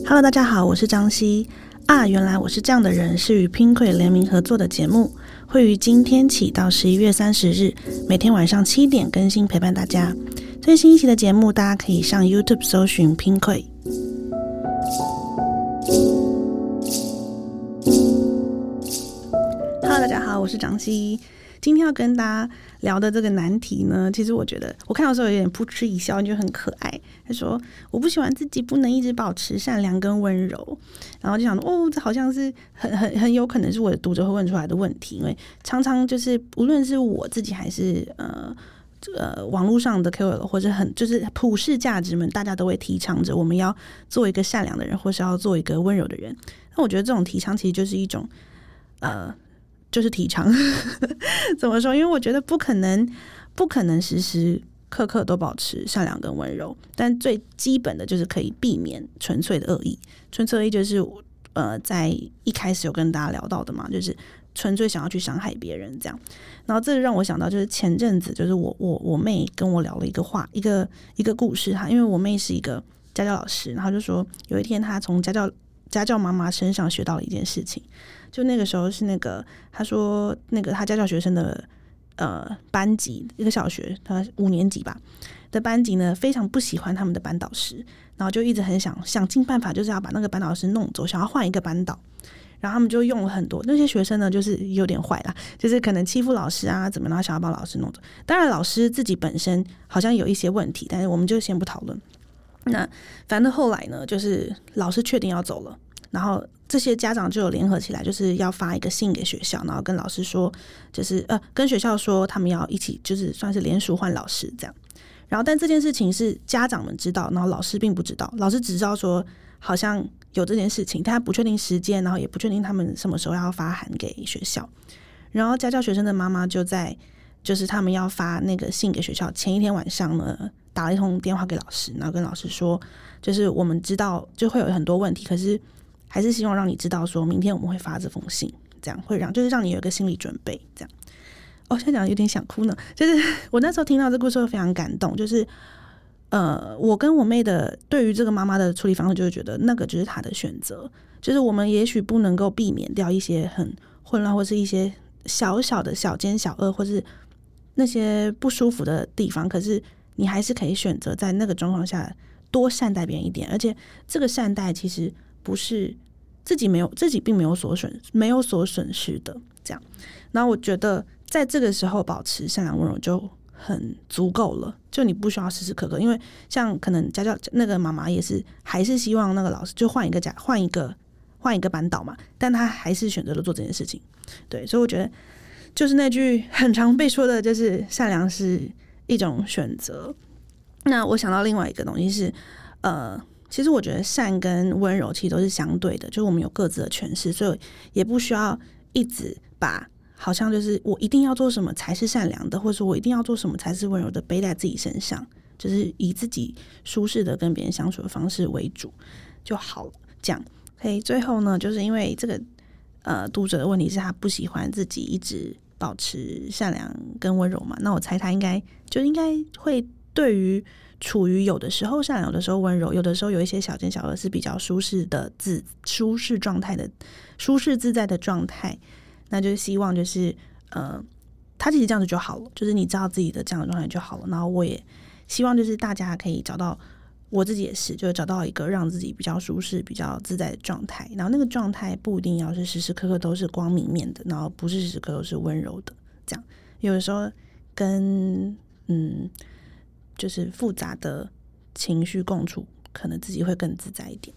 Hello，大家好，我是张希啊。原来我是这样的人，是与 Pinkoi 联名合作的节目，会于今天起到十一月三十日，每天晚上七点更新，陪伴大家。最新一期的节目，大家可以上 YouTube 搜寻 Pinkoi。Hello，大家好，我是张希。今天要跟大家聊的这个难题呢，其实我觉得我看到时候有点扑哧一笑，就很可爱。他说：“我不喜欢自己不能一直保持善良跟温柔。”然后就想：“哦，这好像是很很很有可能是我的读者会问出来的问题，因为常常就是无论是我自己还是呃呃网络上的 KOL 或者很就是普世价值们，大家都会提倡着我们要做一个善良的人，或是要做一个温柔的人。那我觉得这种提倡其实就是一种呃。”就是提倡，怎么说？因为我觉得不可能，不可能时时刻刻都保持善良跟温柔。但最基本的就是可以避免纯粹的恶意。纯粹恶意就是呃，在一开始有跟大家聊到的嘛，就是纯粹想要去伤害别人这样。然后这让我想到，就是前阵子，就是我我我妹跟我聊了一个话，一个一个故事哈。因为我妹是一个家教老师，然后就说有一天她从家教家教妈妈身上学到了一件事情。就那个时候是那个，他说那个他家教学生的呃班级一个小学，他五年级吧的班级呢，非常不喜欢他们的班导师，然后就一直很想想尽办法，就是要把那个班导师弄走，想要换一个班导。然后他们就用了很多那些学生呢，就是有点坏啦，就是可能欺负老师啊，怎么然后想要把老师弄走。当然老师自己本身好像有一些问题，但是我们就先不讨论。那反正后来呢，就是老师确定要走了。然后这些家长就有联合起来，就是要发一个信给学校，然后跟老师说，就是呃，跟学校说他们要一起，就是算是联署换老师这样。然后，但这件事情是家长们知道，然后老师并不知道，老师只知道说好像有这件事情，但他不确定时间，然后也不确定他们什么时候要发函给学校。然后家教学生的妈妈就在，就是他们要发那个信给学校前一天晚上呢，打了一通电话给老师，然后跟老师说，就是我们知道就会有很多问题，可是。还是希望让你知道，说明天我们会发这封信，这样会让就是让你有一个心理准备。这样，哦，现在讲有点想哭呢。就是我那时候听到这故事，非常感动。就是呃，我跟我妹的对于这个妈妈的处理方式，就是觉得那个就是她的选择。就是我们也许不能够避免掉一些很混乱，或是一些小小的小奸小恶，或是那些不舒服的地方。可是你还是可以选择在那个状况下多善待别人一点，而且这个善待其实不是。自己没有，自己并没有所损，没有所损失的这样。然后我觉得，在这个时候保持善良温柔就很足够了。就你不需要时时刻刻，因为像可能家教那个妈妈也是，还是希望那个老师就换一个家，换一个换一个班导嘛。但他还是选择了做这件事情。对，所以我觉得就是那句很常被说的，就是善良是一种选择。那我想到另外一个东西是，呃。其实我觉得善跟温柔其实都是相对的，就是我们有各自的诠释，所以也不需要一直把好像就是我一定要做什么才是善良的，或者说我一定要做什么才是温柔的背在自己身上，就是以自己舒适的跟别人相处的方式为主就好了。这样，可以最后呢，就是因为这个呃读者的问题是他不喜欢自己一直保持善良跟温柔嘛，那我猜他应该就应该会对于。处于有的时候善良，有的时候温柔，有的时候有一些小奸小恶，是比较舒适的自舒适状态的舒适自在的状态。那就希望，就是呃，他其实这样子就好了，就是你知道自己的这样的状态就好了。然后我也希望，就是大家可以找到我自己也是，就找到一个让自己比较舒适、比较自在的状态。然后那个状态不一定要是时时刻刻都是光明面的，然后不是时时刻都是温柔的。这样有的时候跟嗯。就是复杂的情绪共处，可能自己会更自在一点。